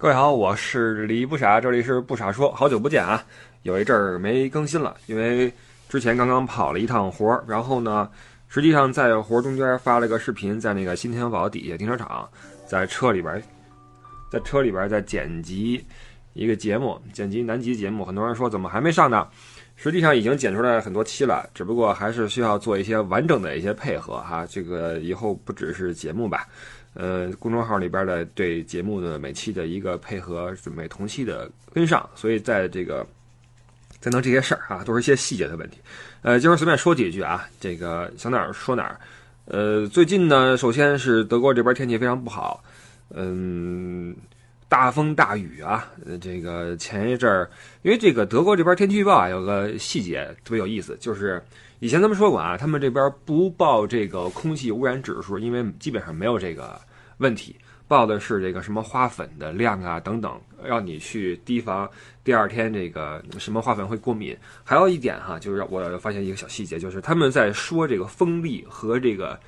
各位好，我是李不傻，这里是不傻说，好久不见啊，有一阵儿没更新了，因为之前刚刚跑了一趟活儿，然后呢，实际上在活儿中间发了个视频，在那个新天宝底下停车场，在车里边，在车里边在剪辑一个节目，剪辑南极节目，很多人说怎么还没上呢？实际上已经剪出来很多期了，只不过还是需要做一些完整的一些配合哈，这个以后不只是节目吧。呃，公众号里边的对节目的每期的一个配合，准备同期的跟上，所以在这个在弄这些事儿啊，都是一些细节的问题。呃，今儿随便说几句啊，这个想哪儿说哪儿。呃，最近呢，首先是德国这边天气非常不好，嗯，大风大雨啊。这个前一阵儿，因为这个德国这边天气预报啊，有个细节特别有意思，就是。以前咱们说过啊，他们这边不报这个空气污染指数，因为基本上没有这个问题，报的是这个什么花粉的量啊等等，让你去提防第二天这个什么花粉会过敏。还有一点哈，就是我发现一个小细节，就是他们在说这个风力和这个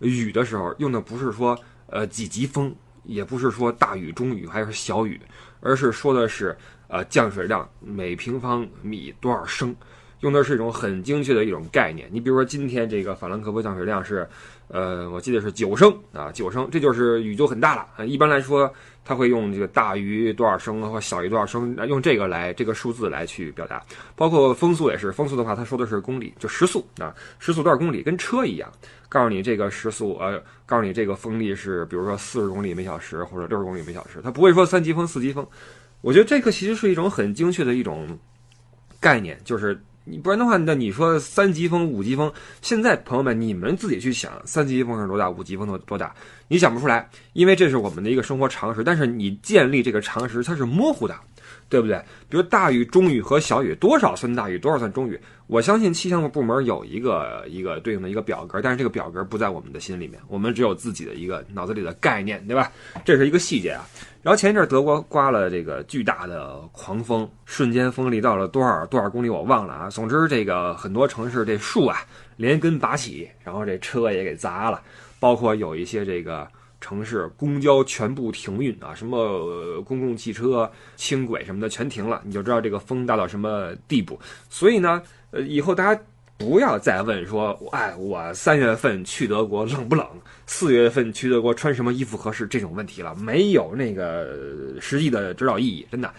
雨的时候，用的不是说呃几级风，也不是说大雨、中雨还是小雨，而是说的是呃降水量每平方米多少升。用的是一种很精确的一种概念。你比如说，今天这个法兰克福降水量是，呃，我记得是九升啊，九升，这就是雨就很大了。一般来说，他会用这个大于多少升或小于多少升，用这个来这个数字来去表达。包括风速也是，风速的话，他说的是公里，就时速啊，时速多少公里，跟车一样，告诉你这个时速，呃，告诉你这个风力是，比如说四十公里每小时或者六十公里每小时，他不会说三级风、四级风。我觉得这个其实是一种很精确的一种概念，就是。你不然的话，那你说三级风、五级风，现在朋友们你们自己去想，三级风是多大，五级风多多大，你想不出来，因为这是我们的一个生活常识。但是你建立这个常识，它是模糊的，对不对？比如大雨、中雨和小雨，多少算大雨，多少算中雨？我相信气象部门有一个一个对应的一个表格，但是这个表格不在我们的心里面，我们只有自己的一个脑子里的概念，对吧？这是一个细节啊。然后前一阵德国刮了这个巨大的狂风，瞬间风力到了多少多少公里我忘了啊。总之这个很多城市这树啊连根拔起，然后这车也给砸了，包括有一些这个城市公交全部停运啊，什么公共汽车、轻轨什么的全停了，你就知道这个风大到什么地步。所以呢。呃，以后大家不要再问说，哎，我三月份去德国冷不冷？四月份去德国穿什么衣服合适？这种问题了，没有那个实际的指导意义，真的。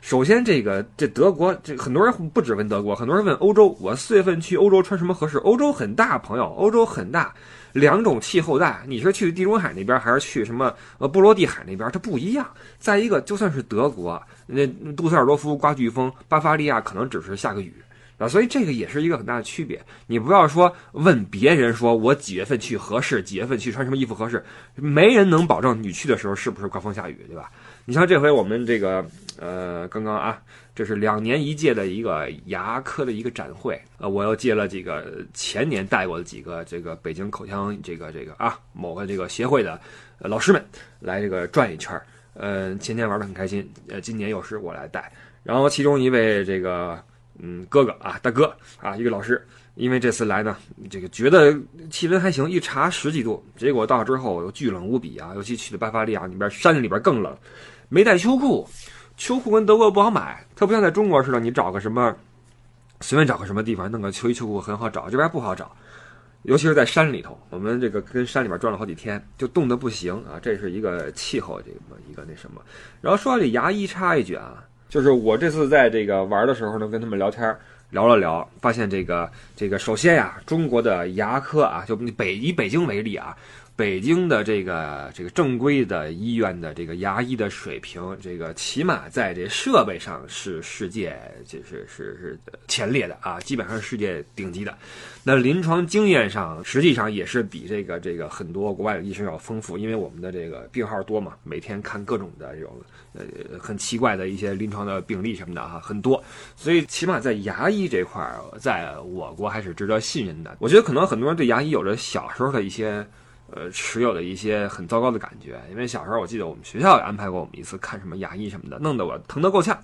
首先，这个这德国，这很多人不只问德国，很多人问欧洲，我四月份去欧洲穿什么合适？欧洲很大，朋友，欧洲很大，两种气候带，你是去地中海那边，还是去什么呃波罗的海那边？它不一样。再一个，就算是德国，那杜塞尔多夫刮飓风，巴伐利亚可能只是下个雨。啊，所以这个也是一个很大的区别。你不要说问别人说我几月份去合适，几月份去穿什么衣服合适，没人能保证你去的时候是不是刮风下雨，对吧？你像这回我们这个，呃，刚刚啊，这是两年一届的一个牙科的一个展会，呃，我又借了几个前年带过的几个这个北京口腔这个这个啊某个这个协会的老师们来这个转一圈儿，呃，前年玩的很开心，呃，今年又是我来带，然后其中一位这个。嗯，哥哥啊，大哥。啊，一个老师，因为这次来呢，这个觉得气温还行，一查十几度，结果到之后又巨冷无比啊，尤其去的巴伐利亚那边山里边更冷，没带秋裤，秋裤跟德国不好买，它不像在中国似的，你找个什么，随便找个什么地方弄个秋衣秋裤很好找，这边不好找，尤其是在山里头，我们这个跟山里边转了好几天，就冻得不行啊，这是一个气候这么一个那什么，然后说到这牙医插一句啊。就是我这次在这个玩的时候呢，跟他们聊天聊了聊，发现这个这个首先呀，中国的牙科啊，就北以北京为例啊。北京的这个这个正规的医院的这个牙医的水平，这个起码在这设备上是世界就是是是前列的啊，基本上是世界顶级的。那临床经验上，实际上也是比这个这个很多国外的医生要丰富，因为我们的这个病号多嘛，每天看各种的这种呃很奇怪的一些临床的病例什么的哈，很多，所以起码在牙医这块，在我国还是值得信任的。我觉得可能很多人对牙医有着小时候的一些。呃，持有的一些很糟糕的感觉，因为小时候我记得我们学校也安排过我们一次看什么牙医什么的，弄得我疼得够呛。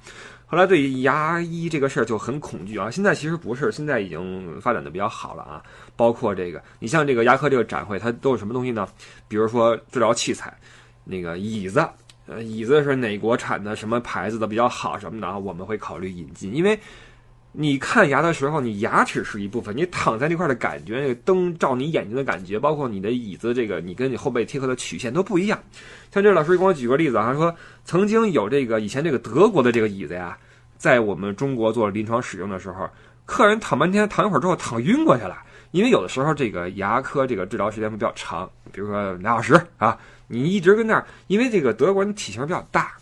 后来对于牙医这个事儿就很恐惧啊。现在其实不是，现在已经发展的比较好了啊。包括这个，你像这个牙科这个展会，它都有什么东西呢？比如说治疗器材，那个椅子，呃，椅子是哪国产的，什么牌子的比较好什么的啊，我们会考虑引进，因为。你看牙的时候，你牙齿是一部分，你躺在那块的感觉，那个灯照你眼睛的感觉，包括你的椅子这个，你跟你后背贴合的曲线都不一样。像这老师给我举个例子啊，说曾经有这个以前这个德国的这个椅子呀，在我们中国做临床使用的时候，客人躺半天，躺一会儿之后躺晕过去了，因为有的时候这个牙科这个治疗时间会比较长，比如说俩小时啊，你一直跟那儿，因为这个德国人体型比较大。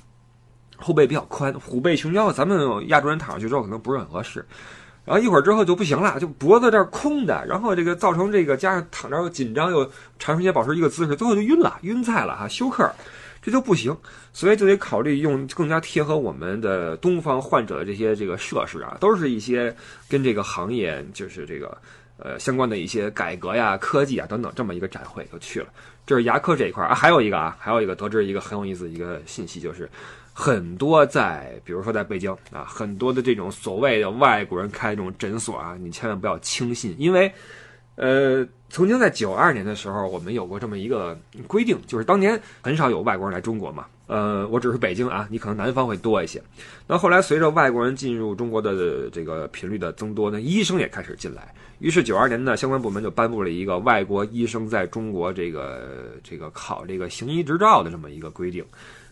后背比较宽，虎背熊腰，咱们亚洲人躺上去之后可能不是很合适。然后一会儿之后就不行了，就脖子这儿空的，然后这个造成这个加上躺着又紧张又长时间保持一个姿势，最后就晕了，晕菜了哈，休克，这就不行。所以就得考虑用更加贴合我们的东方患者的这些这个设施啊，都是一些跟这个行业就是这个呃相关的一些改革呀、科技啊等等这么一个展会就去了。这是牙科这一块啊，还有一个啊，还有一个得知一个很有意思的一个信息就是。很多在，比如说在北京啊，很多的这种所谓的外国人开这种诊所啊，你千万不要轻信，因为，呃，曾经在九二年的时候，我们有过这么一个规定，就是当年很少有外国人来中国嘛，呃，我只是北京啊，你可能南方会多一些。那后来随着外国人进入中国的这个频率的增多呢，医生也开始进来，于是九二年呢，相关部门就颁布了一个外国医生在中国这个这个考这个行医执照的这么一个规定。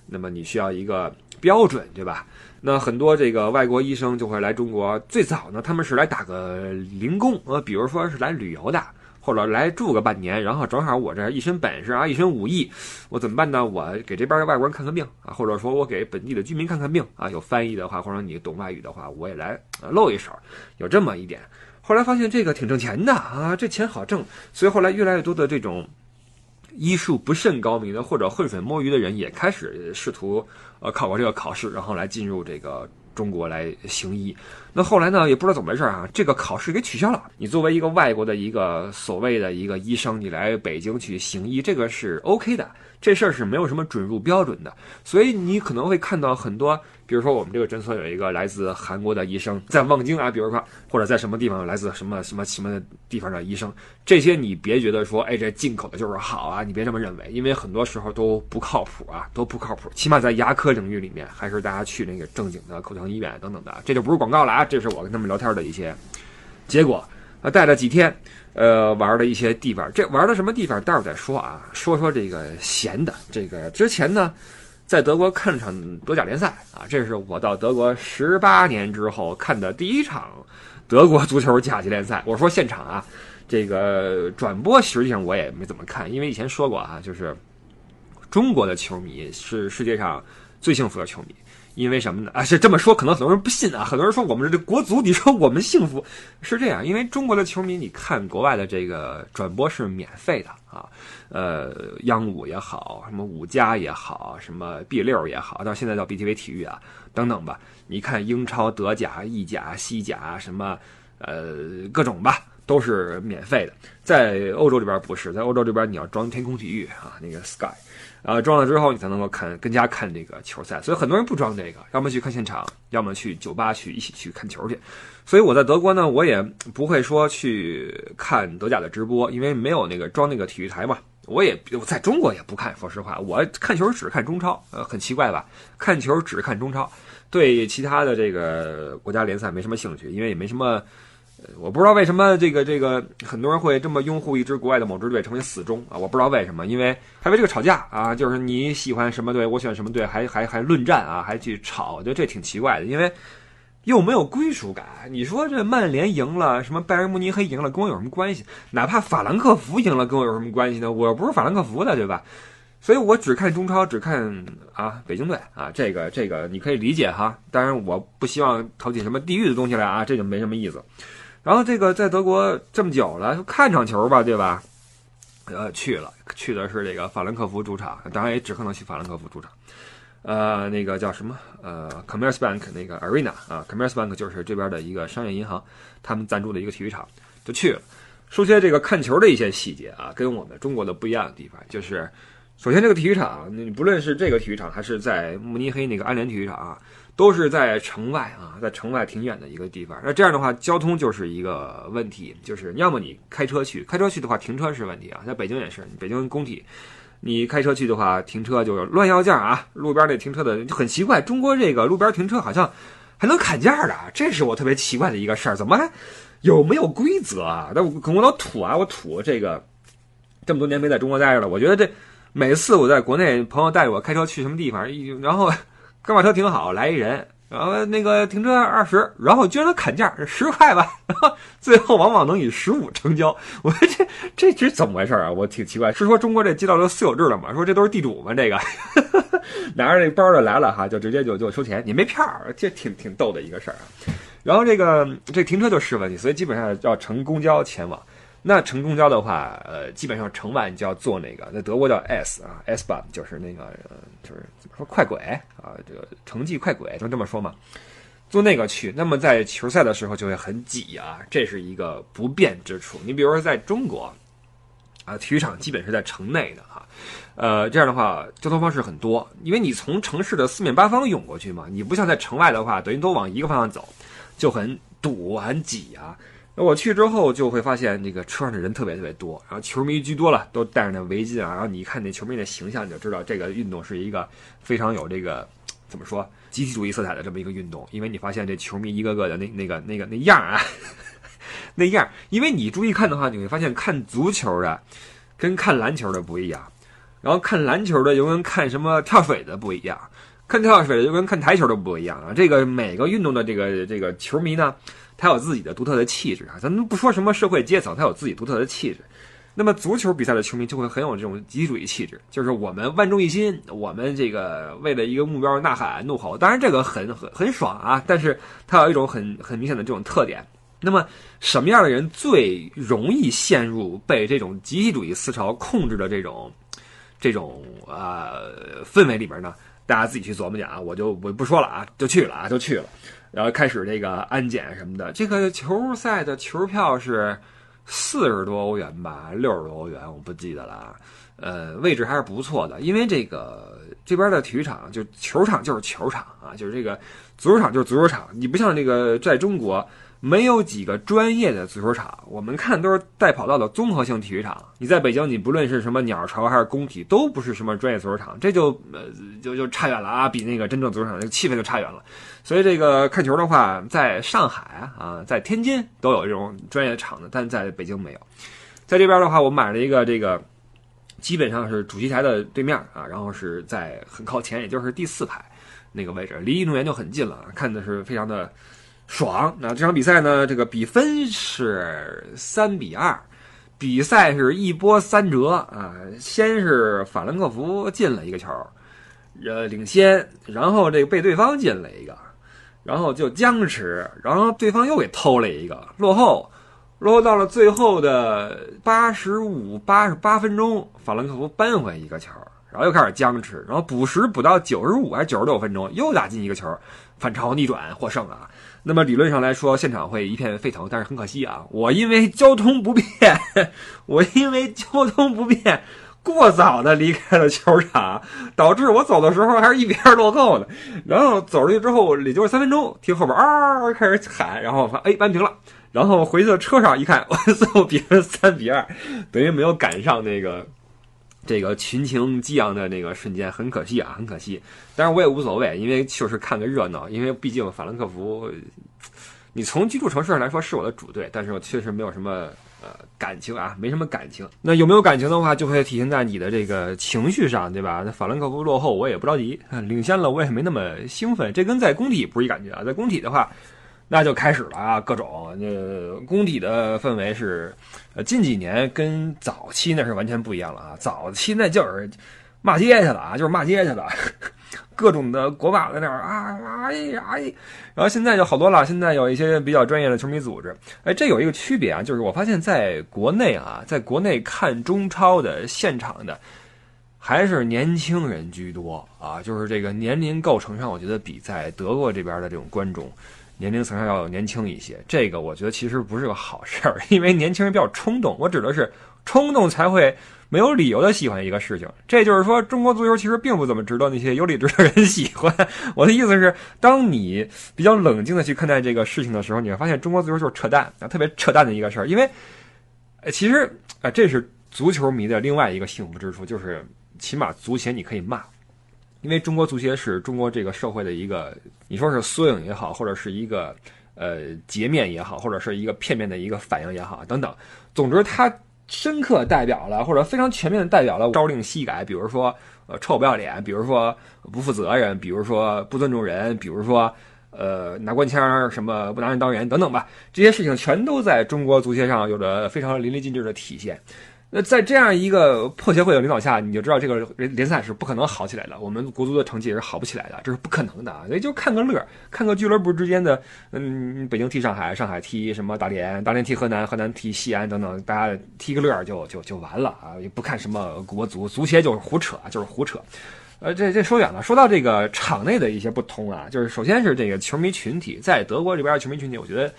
那么你需要一个标准，对吧？那很多这个外国医生就会来中国。最早呢，他们是来打个零工，呃，比如说是来旅游的，或者来住个半年，然后正好我这一身本事啊，一身武艺，我怎么办呢？我给这边的外国人看看病啊，或者说我给本地的居民看看病啊，有翻译的话，或者你懂外语的话，我也来露一手，有这么一点。后来发现这个挺挣钱的啊，这钱好挣，所以后来越来越多的这种。医术不甚高明的或者混水摸鱼的人也开始试图呃考过这个考试，然后来进入这个中国来行医。那后来呢，也不知道怎么回事啊，这个考试给取消了。你作为一个外国的一个所谓的一个医生，你来北京去行医，这个是 OK 的。这事儿是没有什么准入标准的，所以你可能会看到很多，比如说我们这个诊所有一个来自韩国的医生在望京啊，比如说或者在什么地方来自什么什么什么地方的医生，这些你别觉得说，哎，这进口的就是好啊，你别这么认为，因为很多时候都不靠谱啊，都不靠谱。起码在牙科领域里面，还是大家去那个正经的口腔医院等等的，这就不是广告了啊，这是我跟他们聊天的一些结果。啊，带了几天。呃，玩了一些地方，这玩的什么地方，待会儿再说啊。说说这个闲的，这个之前呢，在德国看场德甲联赛啊，这是我到德国十八年之后看的第一场德国足球甲级联赛。我说现场啊，这个转播实际上我也没怎么看，因为以前说过啊，就是中国的球迷是世界上最幸福的球迷。因为什么呢？啊，是这么说，可能很多人不信啊。很多人说我们这国足，你说我们幸福是这样，因为中国的球迷，你看国外的这个转播是免费的啊，呃，央五也好，什么五加也好，什么 B 六也好，到现在叫 BTV 体育啊，等等吧。你看英超、德甲、意甲、西甲，什么呃各种吧，都是免费的。在欧洲这边不是，在欧洲这边你要装天空体育啊，那个 Sky。呃，装了之后你才能够看，更加看这个球赛。所以很多人不装这个，要么去看现场，要么去酒吧去一起去看球去。所以我在德国呢，我也不会说去看德甲的直播，因为没有那个装那个体育台嘛。我也我在中国也不看，说实话，我看球只看中超，呃，很奇怪吧？看球只看中超，对其他的这个国家联赛没什么兴趣，因为也没什么。我不知道为什么这个这个很多人会这么拥护一支国外的某支队成为死忠啊！我不知道为什么，因为还为这个吵架啊，就是你喜欢什么队，我喜欢什么队，还 还还论战啊，还去吵，我觉得这挺奇怪的，因为又没有归属感。你说这曼联赢了，什么拜仁慕尼黑赢了，跟我有什么关系？哪怕法兰克福赢了，跟我有什么关系呢？我又不是法兰克福的，对吧？所以我只看中超，只看啊北京队啊，这个这个你可以理解哈。当然，我不希望投起什么地狱的东西来啊，这就没什么意思。然后这个在德国这么久了，看场球吧，对吧？呃，去了，去的是这个法兰克福主场，当然也只可能去法兰克福主场。呃，那个叫什么？呃，Commerzbank 那个 Arena 啊，Commerzbank 就是这边的一个商业银行，他们赞助的一个体育场，就去了。说些这个看球的一些细节啊，跟我们中国的不一样的地方，就是首先这个体育场，你不论是这个体育场，还是在慕尼黑那个安联体育场啊。都是在城外啊，在城外挺远的一个地方。那这样的话，交通就是一个问题，就是要么你开车去，开车去的话，停车是问题啊。在北京也是，北京工体，你开车去的话，停车就有乱要价啊，路边那停车的就很奇怪，中国这个路边停车好像还能砍价的，这是我特别奇怪的一个事儿，怎么还有没有规则啊？那我我老土啊，我土这个这么多年没在中国待着了，我觉得这每次我在国内，朋友带着我开车去什么地方，然后刚把车停好，来一人。然后那个停车二十，然后居然能砍价十块吧，然 后最后往往能以十五成交。我说这这这怎么回事啊？我挺奇怪，是说中国这街道都私有制了吗？说这都是地主吗？这个 拿着那包就来了哈，就直接就就收钱，你没票儿，这挺挺逗的一个事儿啊。然后这个这停车就是问题，所以基本上要乘公交前往。那乘公交的话，呃，基本上城外你就要坐那个，在德国叫 S 啊，S-Bahn，就是那个，就是怎么说快轨啊，这个城际快轨，就这么说嘛，坐那个去。那么在球赛的时候就会很挤啊，这是一个不便之处。你比如说在中国，啊，体育场基本是在城内的哈，呃，这样的话交通方式很多，因为你从城市的四面八方涌过去嘛，你不像在城外的话，等于都往一个方向走，就很堵很挤啊。我去之后就会发现，那个车上的人特别特别多，然后球迷居多了，都戴着那围巾啊，然后你一看那球迷的形象，你就知道这个运动是一个非常有这个怎么说集体主义色彩的这么一个运动，因为你发现这球迷一个个的那那个那个那样啊，那样，因为你注意看的话，你会发现看足球的跟看篮球的不一样，然后看篮球的又跟看什么跳水的不一样，看跳水的就跟看台球的不一样啊，这个每个运动的这个这个球迷呢。他有自己的独特的气质啊，咱们不说什么社会阶层，他有自己独特的气质。那么足球比赛的球迷就会很有这种集体主义气质，就是我们万众一心，我们这个为了一个目标呐喊怒吼。当然这个很很很爽啊，但是它有一种很很明显的这种特点。那么什么样的人最容易陷入被这种集体主义思潮控制的这种这种呃氛围里边呢？大家自己去琢磨去啊，我就我不说了啊，就去了啊，就去了。然后开始这个安检什么的，这个球赛的球票是四十多欧元吧，六十多欧元，我不记得了。呃，位置还是不错的，因为这个这边的体育场就球场就是球场啊，就是这个足球场就是足球场，你不像这个在中国。没有几个专业的足球场，我们看都是带跑道的综合性体育场。你在北京，你不论是什么鸟巢还是工体，都不是什么专业足球场，这就呃就就差远了啊，比那个真正足球场那个气氛就差远了。所以这个看球的话，在上海啊，在天津都有这种专业的场子，但在北京没有。在这边的话，我买了一个这个，基本上是主席台的对面啊，然后是在很靠前，也就是第四排那个位置，离运动员就很近了，看的是非常的。爽！那这场比赛呢？这个比分是三比二，比赛是一波三折啊！先是法兰克福进了一个球，呃，领先，然后这个被对方进了一个，然后就僵持，然后对方又给偷了一个，落后，落后到了最后的八十五、八十八分钟，法兰克福扳回一个球，然后又开始僵持，然后补时补到九十五还是九十六分钟，又打进一个球，反超逆转获胜啊！那么理论上来说，现场会一片沸腾，但是很可惜啊，我因为交通不便，我因为交通不便，过早的离开了球场，导致我走的时候还是一比二落后的。然后走出去之后，也就是三分钟，听后边啊开始喊，然后发哎扳平了。然后回去的车上一看，我最后比分三比二，等于没有赶上那个。这个群情激昂的那个瞬间，很可惜啊，很可惜。但是我也无所谓，因为就是看个热闹。因为毕竟法兰克福，你从居住城市上来说是我的主队，但是我确实没有什么感情啊，没什么感情。那有没有感情的话，就会体现在你的这个情绪上，对吧？那法兰克福落后，我也不着急；领先了，我也没那么兴奋。这跟在工体不是一感觉啊，在工体的话。那就开始了啊，各种那工体的氛围是，呃，近几年跟早期那是完全不一样了啊。早期那就是骂街去了啊，就是骂街去了，各种的国骂在那儿啊，哎呀哎，然后现在就好多了，现在有一些比较专业的球迷组织。哎，这有一个区别啊，就是我发现在国内啊，在国内看中超的现场的还是年轻人居多啊，就是这个年龄构成上，我觉得比在德国这边的这种观众。年龄层上要年轻一些，这个我觉得其实不是个好事儿，因为年轻人比较冲动。我指的是冲动才会没有理由的喜欢一个事情。这就是说，中国足球其实并不怎么值得那些有理智的人 喜欢。我的意思是，当你比较冷静的去看待这个事情的时候，你会发现中国足球就是扯淡啊，特别扯淡的一个事儿。因为，呃，其实啊，这是足球迷的另外一个幸福之处，就是起码足协你可以骂，因为中国足协是中国这个社会的一个，你说是缩影也好，或者是一个呃截面也好，或者是一个片面的一个反应也好，等等，总之它深刻代表了或者非常全面的代表了朝令夕改，比如说呃臭不要脸，比如说不负责任，比如说不尊重人，比如说。呃，拿官腔什么不拿人当人等等吧，这些事情全都在中国足协上有着非常淋漓尽致的体现。那在这样一个破协会的领导下，你就知道这个联赛是不可能好起来的。我们国足的成绩也是好不起来的，这是不可能的啊！所以就看个乐，看个俱乐部之间的，嗯，北京踢上海，上海踢什么大连，大连踢河南，河南踢西安等等，大家踢个乐就就就完了啊！也不看什么国足，足协就是胡扯，就是胡扯。呃，这这说远了。说到这个场内的一些不同啊，就是首先是这个球迷群体，在德国这边的球迷群体，我觉得，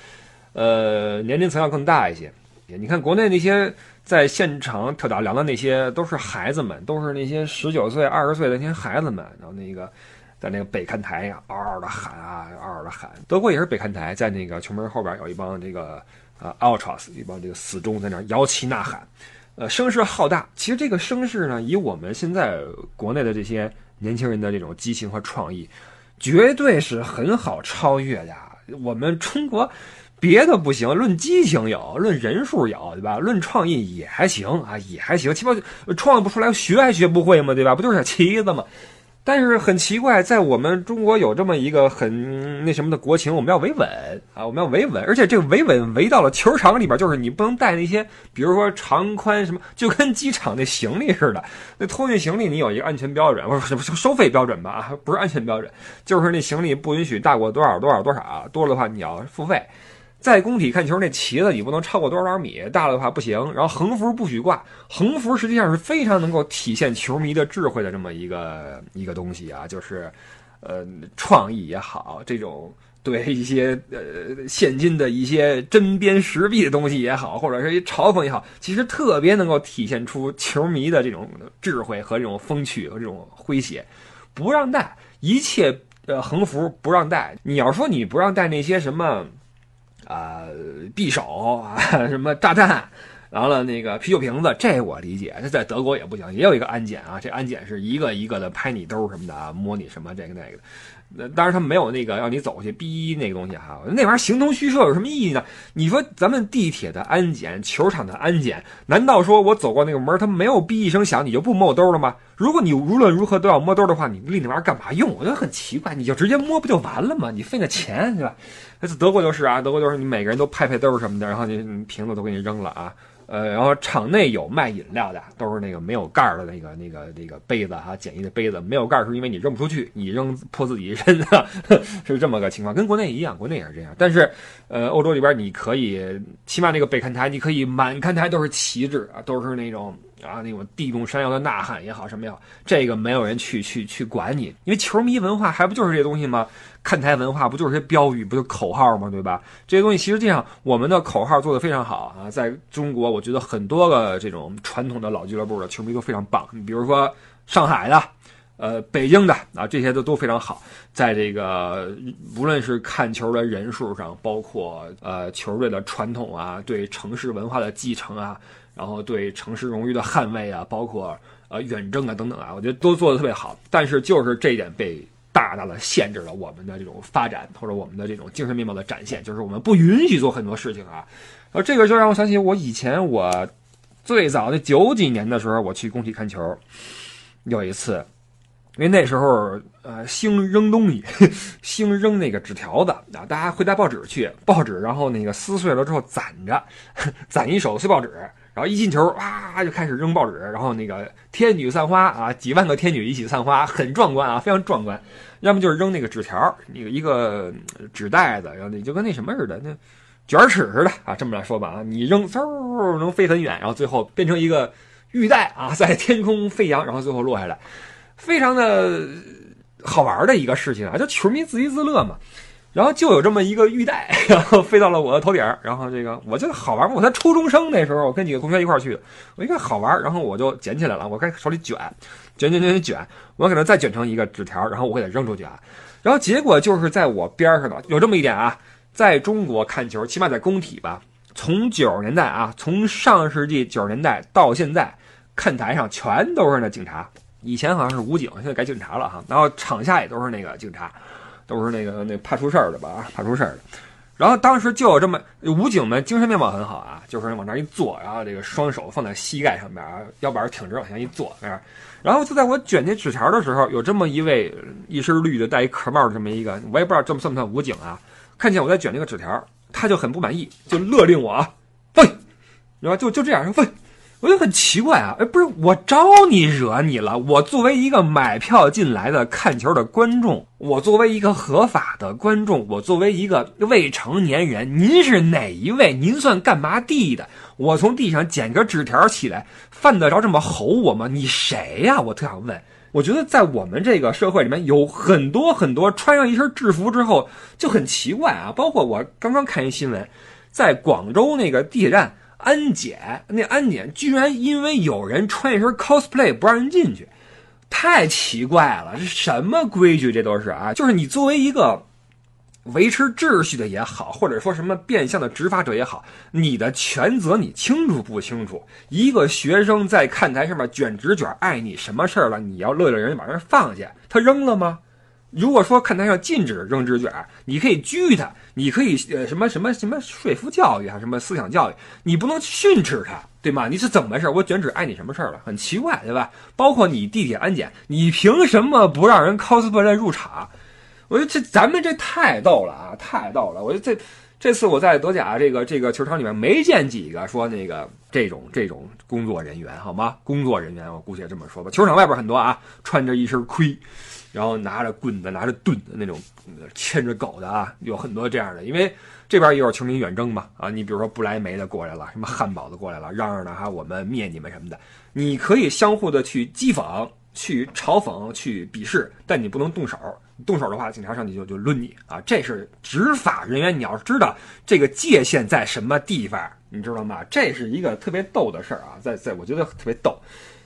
呃，年龄层要更大一些。你看国内那些在现场跳大梁的那些，都是孩子们，都是那些十九岁、二十岁的那些孩子们，然后那个在那个北看台呀，嗷嗷的喊啊，嗷嗷的喊。德国也是北看台，在那个球门后边有一帮这个呃 ultras，一帮这个死忠在那摇旗呐喊。呃，声势浩大。其实这个声势呢，以我们现在国内的这些年轻人的这种激情和创意，绝对是很好超越的。我们中国别的不行，论激情有，论人数有，对吧？论创意也还行啊，也还行。起码创意不出来，学还学不会吗？对吧？不就是小旗子吗？但是很奇怪，在我们中国有这么一个很那什么的国情，我们要维稳啊，我们要维稳，而且这个维稳维到了球场里边，就是你不能带那些，比如说长宽什么，就跟机场那行李似的，那托运行李你有一个安全标准，不是什么收费标准吧？啊，不是安全标准，就是那行李不允许大过多少多少多少，多了的话你要付费。在工体看球，那旗子你不能超过多少米，大了的话不行。然后横幅不许挂，横幅实际上是非常能够体现球迷的智慧的这么一个一个东西啊，就是，呃，创意也好，这种对一些呃现今的一些针砭时弊的东西也好，或者是一嘲讽也好，其实特别能够体现出球迷的这种智慧和这种风趣和这种诙谐。不让带一切呃横幅不让带，你要说你不让带那些什么。啊，匕首啊，什么炸弹，完了那个啤酒瓶子，这我理解。这在德国也不行，也有一个安检啊，这安检是一个一个的拍你兜什么的啊，摸你什么这个那个。那当然，他没有那个让你走过去逼那个东西哈。那玩意儿形同虚设，有什么意义呢？你说咱们地铁的安检、球场的安检，难道说我走过那个门，他没有逼一声响，你就不摸我兜了吗？如果你无论如何都要摸兜的话，你立那玩意儿干嘛用？我觉得很奇怪，你就直接摸不就完了吗？你费那钱对吧？那德国就是啊，德国就是你每个人都拍拍兜什么的，然后你瓶子都给你扔了啊。呃，然后场内有卖饮料的，都是那个没有盖儿的那个、那个、那个杯子哈，简易的杯子，没有盖儿是因为你扔不出去，你扔泼自己身上，是这么个情况，跟国内一样，国内也是这样。但是，呃，欧洲里边你可以，起码那个北看台，你可以满看台都是旗帜啊，都是那种啊那种地动山摇的呐喊也好，什么也好，这个没有人去去去管你，因为球迷文化还不就是这东西吗？看台文化不就是些标语，不就口号吗？对吧？这些东西其实际上我们的口号做得非常好啊，在中国，我觉得很多个这种传统的老俱乐部的球迷都非常棒。你比如说上海的，呃，北京的啊，这些都都非常好。在这个无论是看球的人数上，包括呃球队的传统啊，对城市文化的继承啊，然后对城市荣誉的捍卫啊，包括呃远征啊等等啊，我觉得都做得特别好。但是就是这一点被。大大的限制了我们的这种发展，或者我们的这种精神面貌的展现，就是我们不允许做很多事情啊。而这个就让我想起我以前我最早的九几年的时候，我去工体看球，有一次，因为那时候呃兴扔东西，兴扔那个纸条子啊，大家会带报纸去，报纸然后那个撕碎了之后攒着，攒一手碎报纸。然后一进球，哇，就开始扔报纸，然后那个天女散花啊，几万个天女一起散花，很壮观啊，非常壮观。要么就是扔那个纸条，那个一个纸袋子，然后你就跟那什么似的，那卷尺似的啊，这么来说吧啊，你扔嗖能飞很远，然后最后变成一个玉带啊，在天空飞扬，然后最后落下来，非常的好玩的一个事情啊，就球迷自娱自乐嘛。然后就有这么一个玉带，然后飞到了我的头顶儿，然后这个我觉得好玩我才初中生那时候，我跟几个同学一块儿去的，我一看好玩然后我就捡起来了，我开始手里卷，卷卷卷卷卷，我给它再卷成一个纸条，然后我给它扔出去啊。然后结果就是在我边上的有这么一点啊，在中国看球，起码在工体吧，从九十年代啊，从上世纪九十年代到现在，看台上全都是那警察，以前好像是武警，现在改警察了哈。然后场下也都是那个警察，都是那个那怕出事儿的吧啊，怕出事儿的。然后当时就有这么武警们精神面貌很好啊，就是往那一坐，然后这个双手放在膝盖上边啊，腰板挺直往下一坐，那样。然后就在我卷那纸条的时候，有这么一位一身绿的戴一壳帽的这么一个，我也不知道这么算不算武警啊。看见我在卷这个纸条，他就很不满意，就勒令我啊，喂，然后就就这样说喂。我就很奇怪啊，哎，不是我招你惹你了？我作为一个买票进来的看球的观众，我作为一个合法的观众，我作为一个未成年人，您是哪一位？您算干嘛地的？我从地上捡个纸条起来，犯得着这么吼我吗？你谁呀？我特想问。我觉得在我们这个社会里面，有很多很多穿上一身制服之后就很奇怪啊。包括我刚刚看一新闻，在广州那个地铁站。安检那安检居然因为有人穿一身 cosplay 不让人进去，太奇怪了！这什么规矩？这都是啊！就是你作为一个维持秩序的也好，或者说什么变相的执法者也好，你的权责你清楚不清楚？一个学生在看台上面卷纸卷，碍你什么事儿了？你要乐乐人把人放下，他扔了吗？如果说看台上禁止扔纸卷，你可以拘他，你可以呃什么什么什么说服教育啊，什么思想教育，你不能训斥他，对吗？你是怎么回事？我卷纸碍你什么事儿了？很奇怪，对吧？包括你地铁安检，你凭什么不让人 cosplay 入场？我觉得这咱们这太逗了啊，太逗了！我觉得这这次我在德甲这个这个球场里面没见几个说那个这种这种工作人员，好吗？工作人员，我姑且这么说吧。球场外边很多啊，穿着一身盔。然后拿着棍子、拿着盾的那种，牵着狗的啊，有很多这样的。因为这边也有球迷远征嘛，啊，你比如说不来梅的过来了，什么汉堡的过来了，嚷嚷的哈，我们灭你们什么的。你可以相互的去讥讽、去嘲讽、去鄙视，但你不能动手。动手的话，警察上去就就抡你啊！这是执法人员，你要知道这个界限在什么地方，你知道吗？这是一个特别逗的事儿啊，在在我觉得特别逗。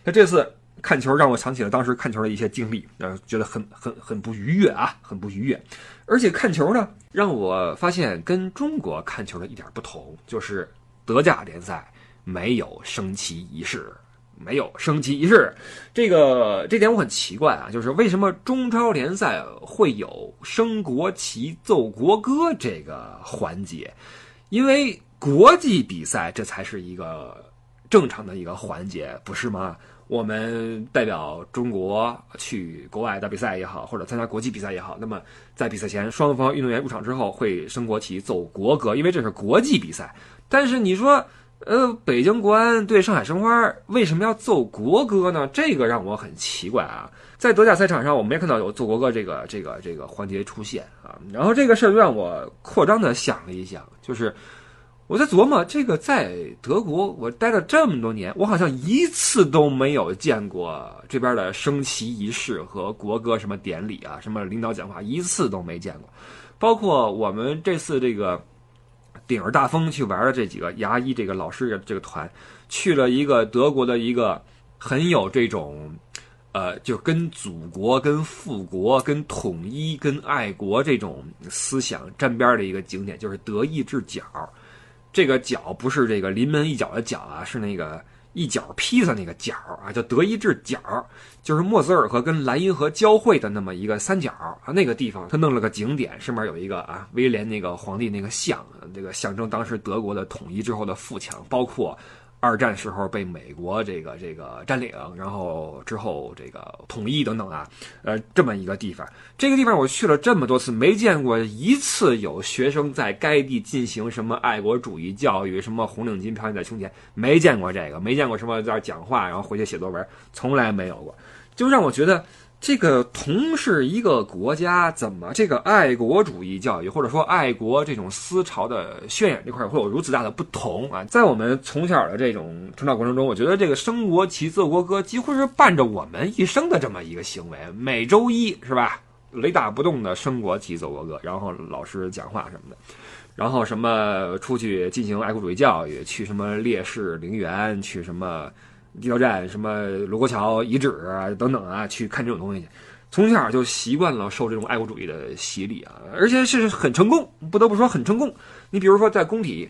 那这次。看球让我想起了当时看球的一些经历，呃，觉得很很很不愉悦啊，很不愉悦。而且看球呢，让我发现跟中国看球的一点不同，就是德甲联赛没有升旗仪式，没有升旗仪式。这个这点我很奇怪啊，就是为什么中超联赛会有升国旗、奏国歌这个环节？因为国际比赛这才是一个正常的一个环节，不是吗？我们代表中国去国外打比赛也好，或者参加国际比赛也好，那么在比赛前，双方运动员入场之后会升国旗、奏国歌，因为这是国际比赛。但是你说，呃，北京国安对上海申花为什么要奏国歌呢？这个让我很奇怪啊。在德甲赛场上，我没看到有奏国歌这个这个这个环节出现啊。然后这个事儿就让我扩张的想了一想，就是。我在琢磨，这个在德国我待了这么多年，我好像一次都没有见过这边的升旗仪式和国歌什么典礼啊，什么领导讲话，一次都没见过。包括我们这次这个顶着大风去玩的这几个牙医这个老师这个团，去了一个德国的一个很有这种，呃，就跟祖国、跟复国、跟统一、跟爱国这种思想沾边的一个景点，就是德意志角。这个角不是这个临门一脚的脚啊，是那个一角披萨那个角啊，叫德意志角，就是莫泽尔河跟莱茵河交汇的那么一个三角啊，那个地方他弄了个景点，上面有一个啊威廉那个皇帝那个像，这个象征当时德国的统一之后的富强，包括。二战时候被美国这个这个占领，然后之后这个统一等等啊，呃，这么一个地方。这个地方我去了这么多次，没见过一次有学生在该地进行什么爱国主义教育，什么红领巾飘扬在胸前，没见过这个，没见过什么在讲话，然后回去写作文，从来没有过，就让我觉得。这个同是一个国家，怎么这个爱国主义教育或者说爱国这种思潮的渲染这块会有如此大的不同啊？在我们从小的这种成长过程中，我觉得这个升国旗、奏国歌几乎是伴着我们一生的这么一个行为。每周一是吧，雷打不动的升国旗、奏国歌，然后老师讲话什么的，然后什么出去进行爱国主义教育，去什么烈士陵园，去什么。地道战什么卢沟桥遗址啊等等啊，去看这种东西去，从小就习惯了受这种爱国主义的洗礼啊，而且是很成功，不得不说很成功。你比如说在工体，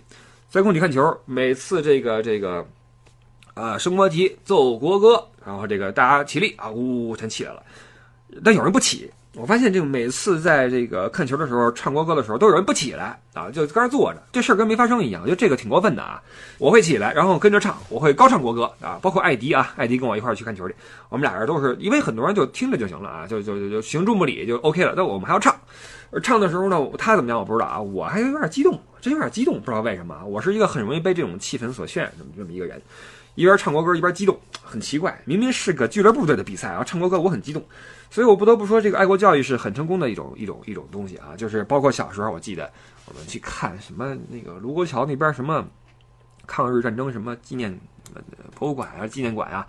在工体看球，每次这个这个，啊，升国旗，奏国歌，然后这个大家起立啊，呜呜呜，全起来了。但有人不起，我发现这个每次在这个看球的时候唱国歌的时候，都有人不起来啊，就搁那坐着，这事儿跟没发生一样。我觉得这个挺过分的啊。我会起来，然后跟着唱，我会高唱国歌啊，包括艾迪啊，艾迪跟我一块儿去看球去，我们俩人都是，因为很多人就听着就行了啊，就就就就行注目礼就 OK 了。但我们还要唱，唱的时候呢，他怎么样我不知道啊，我还有点激动，真有点激动，不知道为什么啊。我是一个很容易被这种气氛所渲染这么这么一个人。一边唱国歌一边激动，很奇怪。明明是个俱乐部队的比赛啊，唱国歌我很激动，所以我不得不说，这个爱国教育是很成功的一种一种一种东西啊。就是包括小时候，我记得我们去看什么那个卢沟桥那边什么抗日战争什么纪念博物馆啊、纪念馆啊，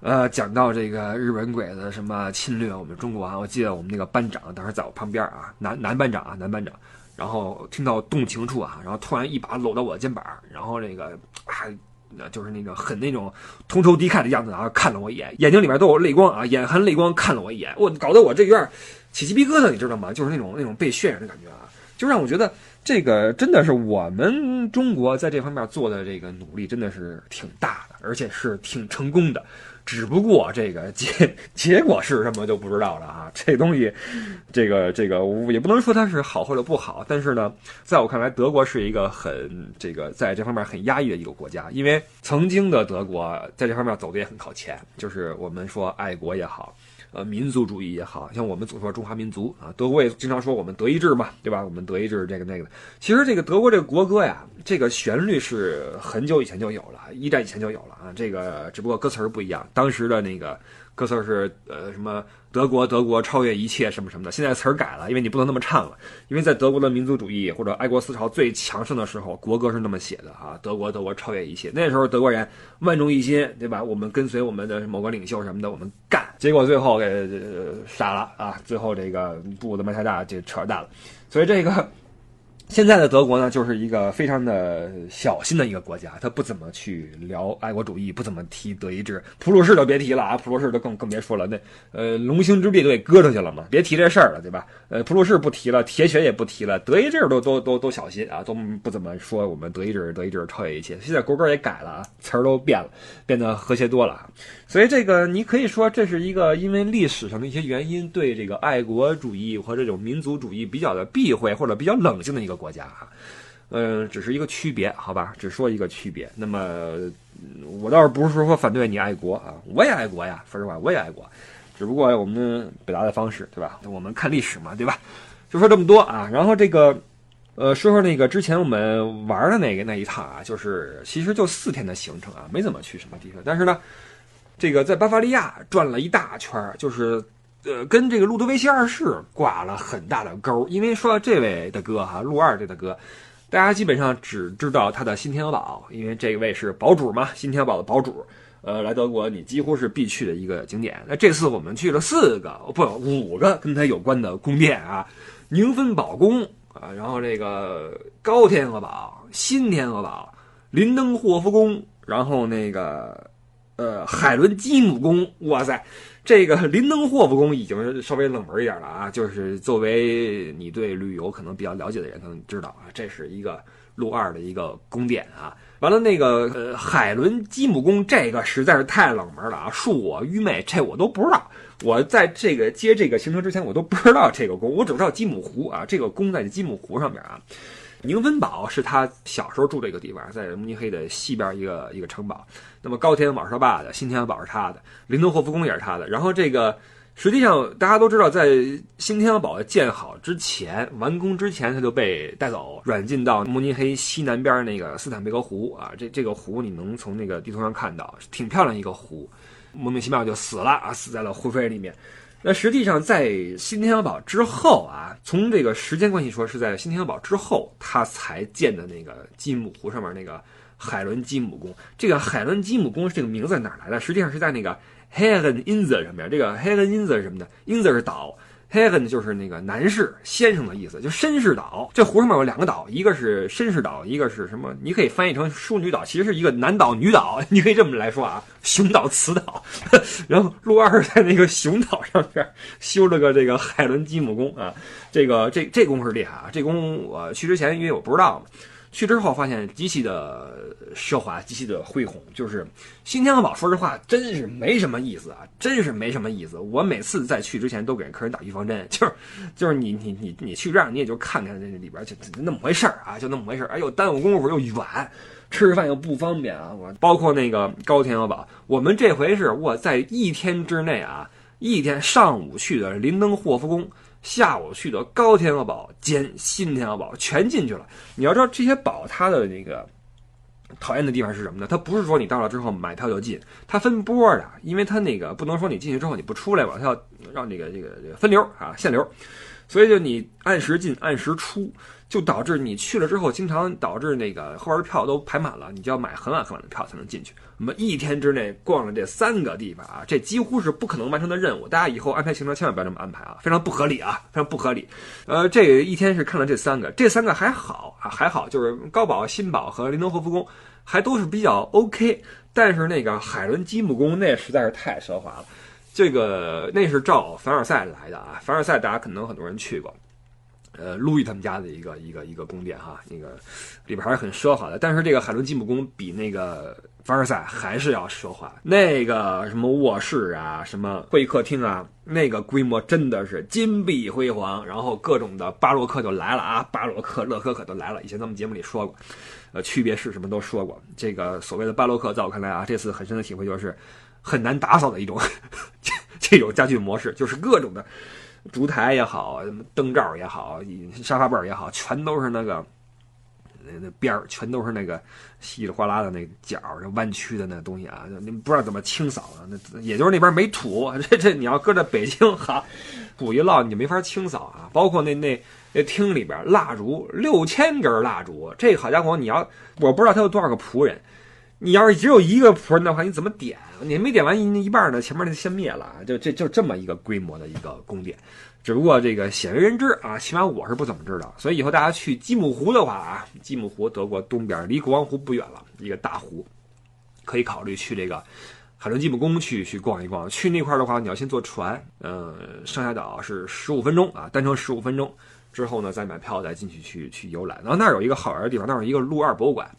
呃，讲到这个日本鬼子什么侵略我们中国啊，我记得我们那个班长当时在我旁边啊，男男班长啊，男班长，然后听到动情处啊，然后突然一把搂到我的肩膀，然后那个啊。就是那个很那种同仇敌忾的样子啊，看了我一眼，眼睛里面都有泪光啊，眼含泪光看了我一眼，我搞得我这有点起鸡皮疙瘩，你知道吗？就是那种那种被渲染的感觉啊，就让我觉得这个真的是我们中国在这方面做的这个努力真的是挺大的，而且是挺成功的。只不过这个结结果是什么就不知道了啊！这东西，这个这个也不能说它是好或者不好，但是呢，在我看来，德国是一个很这个在这方面很压抑的一个国家，因为曾经的德国在这方面走的也很靠前，就是我们说爱国也好。呃，民族主义也好像我们总说中华民族啊，德国也经常说我们德意志嘛，对吧？我们德意志这个那个的。其实这个德国这个国歌呀，这个旋律是很久以前就有了，一战以前就有了啊。这个只不过歌词儿不一样，当时的那个。歌词是呃什么德国德国超越一切什么什么的，现在词儿改了，因为你不能那么唱了，因为在德国的民族主义或者爱国思潮最强盛的时候，国歌是那么写的啊，德国德国超越一切。那时候德国人万众一心，对吧？我们跟随我们的某个领袖什么的，我们干。结果最后给傻了啊，最后这个步子迈太大，就扯淡了。所以这个。现在的德国呢，就是一个非常的小心的一个国家，他不怎么去聊爱国主义，不怎么提德意志，普鲁士都别提了啊，普鲁士都更更别说了，那呃龙兴之地都给割出去了嘛，别提这事儿了，对吧？呃，普鲁士不提了，铁血也不提了，德意志都都都都小心啊，都不怎么说我们德意志，德意志超越一切。现在国歌也改了啊，词儿都变了，变得和谐多了。所以这个你可以说这是一个因为历史上的一些原因，对这个爱国主义和这种民族主义比较的避讳或者比较冷静的一个国家哈，嗯，只是一个区别，好吧，只说一个区别。那么我倒是不是说反对你爱国啊，我也爱国呀，说实话我也爱国，只不过我们表达的方式对吧？我们看历史嘛，对吧？就说这么多啊，然后这个呃说说那个之前我们玩的那个那一趟啊，就是其实就四天的行程啊，没怎么去什么地方，但是呢。这个在巴伐利亚转了一大圈儿，就是，呃，跟这个路德维希二世挂了很大的钩。因为说到这位的哥哈，路二这的哥，大家基本上只知道他的新天鹅堡，因为这位是堡主嘛，新天鹅堡的堡主。呃，来德国你几乎是必去的一个景点。那这次我们去了四个，不五个跟他有关的宫殿啊，宁芬堡宫啊，然后这个高天鹅堡、新天鹅堡、林登霍夫宫，然后那个。呃，海伦基姆宫，哇塞，这个林登霍夫宫已经稍微冷门一点了啊。就是作为你对旅游可能比较了解的人，可能知道啊，这是一个路二的一个宫殿啊。完了，那个呃，海伦基姆宫这个实在是太冷门了啊，恕我愚昧，这我都不知道。我在这个接这个行程之前，我都不知道这个宫，我只知道基姆湖啊，这个宫在基姆湖上面啊。宁芬堡是他小时候住的一个地方，在慕尼黑的西边一个一个城堡。那么高天鹅堡是他爸的，新天鹅堡是他的，林登霍夫宫也是他的。然后这个实际上大家都知道，在新天鹅堡建好之前、完工之前，他就被带走，软禁到慕尼黑西南边那个斯坦贝格湖啊。这这个湖你能从那个地图上看到，挺漂亮一个湖。莫名其妙就死了啊，死在了湖水里面。那实际上，在新天鹅堡之后啊，从这个时间关系说，是在新天鹅堡之后，他才建的那个基姆湖上面那个海伦基姆宫。这个海伦基姆宫这个名字哪来的？实际上是在那个 Helen i n s e r 上面。这个 Helen i n s e r 什么的 i n s e r 是岛。Haven 就是那个男士、先生的意思，就绅士岛。这湖上面有两个岛，一个是绅士岛，一个是什么？你可以翻译成淑女岛，其实是一个男岛、女岛，你可以这么来说啊，雄岛、雌岛。然后陆二在那个雄岛上边修了个这个海伦基姆宫啊，这个这这宫是厉害啊，这宫我去之前因为我不知道，去之后发现极其的奢华，极其的恢宏。就是新天鹅堡，说实话，真是没什么意思啊，真是没什么意思。我每次在去之前都给客人打预防针，就是就是你你你你去这儿，你也就看看这里边就那么回事儿啊，就那么回事儿。哎呦，耽误功夫又远，吃饭又不方便啊。我包括那个高天鹅堡，我们这回是我在一天之内啊，一天上午去的林登霍夫宫。下午去的高天鹅堡兼新天鹅堡全进去了。你要知道这些堡它的那个讨厌的地方是什么呢？它不是说你到了之后买票就进，它分波的，因为它那个不能说你进去之后你不出来吧，它要让这个这个这个分流啊限流，所以就你按时进按时出。就导致你去了之后，经常导致那个后边票都排满了，你就要买很晚很晚的票才能进去。我们一天之内逛了这三个地方啊，这几乎是不可能完成的任务。大家以后安排行程千万不要这么安排啊，非常不合理啊，非常不合理。呃，这一天是看了这三个，这三个还好啊，还好，就是高堡、新堡和林登霍夫宫还都是比较 OK。但是那个海伦基姆宫那实在是太奢华了，这个那是照凡尔赛来的啊，凡尔赛大家可能很多人去过。呃，路易他们家的一个一个一个宫殿哈，那个里边还是很奢华的。但是这个海伦基姆宫比那个凡尔赛还是要奢华。那个什么卧室啊，什么会客厅啊，那个规模真的是金碧辉煌。然后各种的巴洛克就来了啊，巴洛克、乐可可都来了。以前咱们节目里说过，呃，区别是什么都说过。这个所谓的巴洛克，在我看来啊，这次很深的体会就是很难打扫的一种 这这种家具模式，就是各种的。烛台也好，灯罩也好，沙发背儿也好，全都是那个那那边儿，全都是那个稀里哗啦的那角儿，弯曲的那东西啊，你不知道怎么清扫啊。那也就是那边没土，这这你要搁在北京哈，土一落你就没法清扫啊。包括那那那厅里边蜡烛六千根蜡烛，这好家伙，你要我不知道他有多少个仆人。你要是只有一个仆人的话，你怎么点？你没点完一一半呢，前面那先灭了。就这就这么一个规模的一个宫殿，只不过这个鲜为人知啊，起码我是不怎么知道。所以以后大家去基姆湖的话啊，基姆湖德国东边离国王湖不远了，一个大湖，可以考虑去这个海伦基姆宫去去逛一逛。去那块的话，你要先坐船，呃，上下岛是十五分钟啊，单程十五分钟，之后呢再买票再进去去去游览。然后那儿有一个好玩的地方，那儿有一个路二博物馆。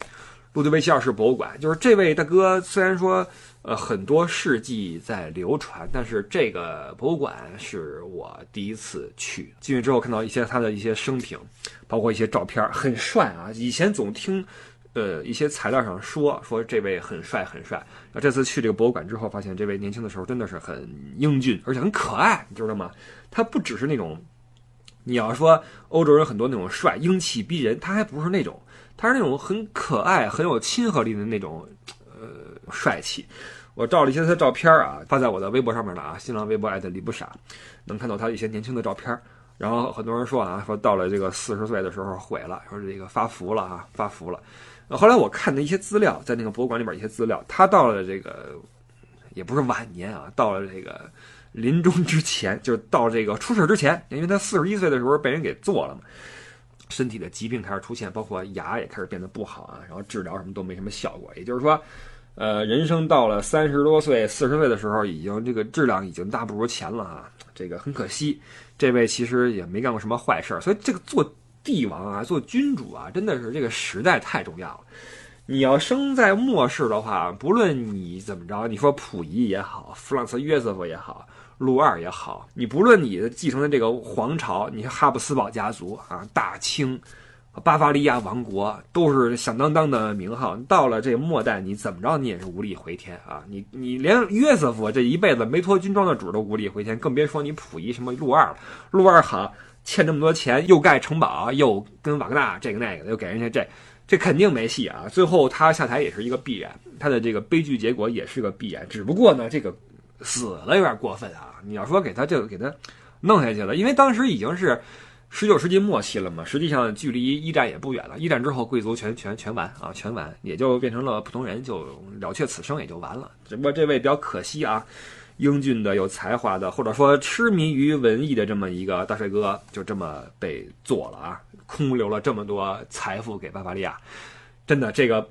路德维希二世博物馆，就是这位大哥，虽然说，呃，很多事迹在流传，但是这个博物馆是我第一次去。进去之后看到一些他的一些生平，包括一些照片，很帅啊！以前总听，呃，一些材料上说说这位很帅很帅。那这次去这个博物馆之后，发现这位年轻的时候真的是很英俊，而且很可爱，你知道吗？他不只是那种，你要说欧洲人很多那种帅、英气逼人，他还不是那种。他是那种很可爱、很有亲和力的那种，呃，帅气。我照了一些他的照片啊，发在我的微博上面了啊，新浪微博艾特李不傻，能看到他一些年轻的照片。然后很多人说啊，说到了这个四十岁的时候毁了，说这个发福了啊，发福了。后来我看的一些资料，在那个博物馆里边一些资料，他到了这个也不是晚年啊，到了这个临终之前，就是到这个出事之前，因为他四十一岁的时候被人给做了嘛。身体的疾病开始出现，包括牙也开始变得不好啊，然后治疗什么都没什么效果。也就是说，呃，人生到了三十多岁、四十岁的时候，已经这个质量已经大不如前了啊。这个很可惜，这位其实也没干过什么坏事儿。所以这个做帝王啊，做君主啊，真的是这个时代太重要了。你要生在末世的话，不论你怎么着，你说溥仪也好，弗朗茨约瑟夫也好。路二也好，你不论你继承的这个皇朝，你哈布斯堡家族啊，大清、巴伐利亚王国都是响当当的名号。到了这末代，你怎么着，你也是无力回天啊！你你连约瑟夫这一辈子没脱军装的主都无力回天，更别说你溥仪什么路二了。路二好欠这么多钱，又盖城堡，又跟瓦格纳这个那个的，又给人家这，这肯定没戏啊！最后他下台也是一个必然，他的这个悲剧结果也是个必然。只不过呢，这个。死了有点过分啊！你要说给他这个给他弄下去了，因为当时已经是十九世纪末期了嘛，实际上距离一战也不远了。一战之后，贵族全全全完啊，全完，也就变成了普通人，就了却此生也就完了。只不过这位比较可惜啊，英俊的、有才华的，或者说痴迷于文艺的这么一个大帅哥，就这么被做了啊，空留了这么多财富给巴伐利亚。真的，这个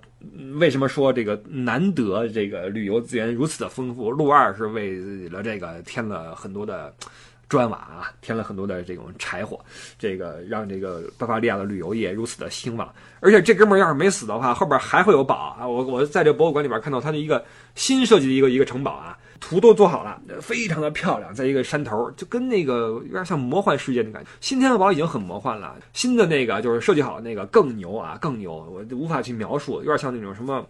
为什么说这个难得这个旅游资源如此的丰富？陆二是为了这个添了很多的砖瓦啊，添了很多的这种柴火，这个让这个巴伐利亚的旅游业如此的兴旺。而且这哥们儿要是没死的话，后边还会有宝啊！我我在这博物馆里边看到他的一个新设计的一个一个城堡啊，图都做好了，非常的漂亮，在一个山头，就跟那个有点像魔幻世界的感觉。新天鹅堡已经很魔幻了，新的那个就是设计好的那个更牛啊，更牛，我无法去描述，有点像那种什么。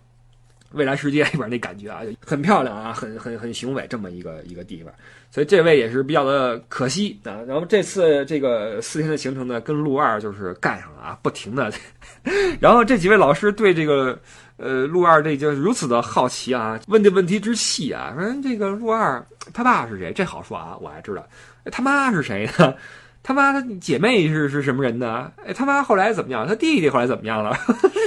未来世界里边那感觉啊，很漂亮啊，很很很雄伟，这么一个一个地方，所以这位也是比较的可惜啊。然后这次这个四天的行程呢，跟陆二就是干上了啊，不停的。然后这几位老师对这个呃陆二这就如此的好奇啊，问的问题之细啊，说这个陆二他爸是谁？这好说啊，我还知道，他妈是谁呢？他妈的姐妹是是什么人呢？哎，他妈后来怎么样？他弟弟后来怎么样了？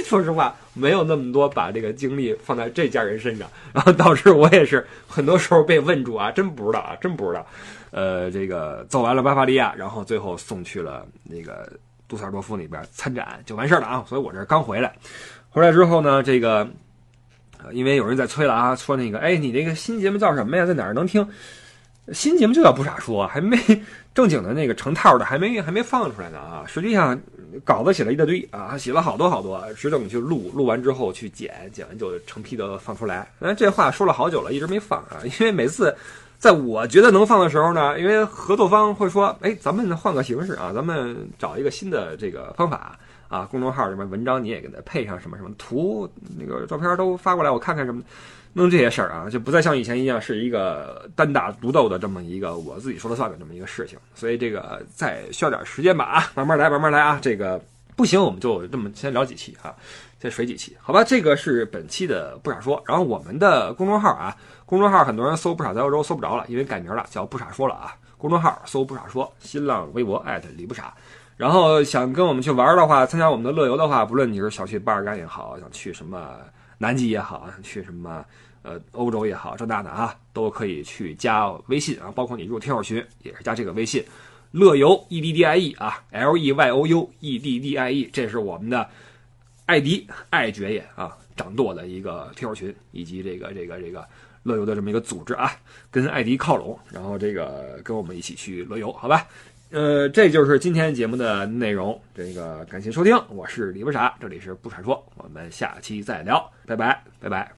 说实话，没有那么多把这个精力放在这家人身上，然后导致我也是很多时候被问住啊，真不知道啊，真不知道。呃，这个走完了巴伐利亚，然后最后送去了那个杜塞尔多夫那边参展就完事儿了啊。所以我这刚回来，回来之后呢，这个因为有人在催了啊，说那个哎，你这个新节目叫什么呀？在哪儿能听？新节目就叫不傻说，还没正经的那个成套的，还没还没放出来呢啊！实际上稿子写了一大堆啊，写了好多好多，只等去录，录完之后去剪，剪完就成批的放出来。那这话说了好久了，一直没放啊，因为每次在我觉得能放的时候呢，因为合作方会说，哎，咱们换个形式啊，咱们找一个新的这个方法啊，公众号里面文章你也给它配上什么什么图，那个照片都发过来，我看看什么。弄这些事儿啊，就不再像以前一样是一个单打独斗的这么一个我自己说了算的这么一个事情，所以这个再需要点时间吧啊，慢慢来，慢慢来啊，这个不行我们就这么先聊几期啊，先水几期，好吧？这个是本期的不傻说，然后我们的公众号啊，公众号很多人搜不傻在欧洲搜不着了，因为改名了，叫不傻说了啊，公众号搜不傻说，新浪微博艾特李不傻，然后想跟我们去玩的话，参加我们的乐游的话，不论你是想去巴尔干也好，想去什么南极也好，想去什么。呃，欧洲也好，这那的啊，都可以去加微信啊，包括你入听友群也是加这个微信，乐游 E D D I E 啊，L E Y O U E D D I E，这是我们的艾迪爱爵爷啊掌舵的一个听友群，以及这个这个这个乐游的这么一个组织啊，跟艾迪靠拢，然后这个跟我们一起去乐游，好吧？呃，这就是今天节目的内容，这个感谢收听，我是李不傻，这里是不傻说，我们下期再聊，拜拜，拜拜。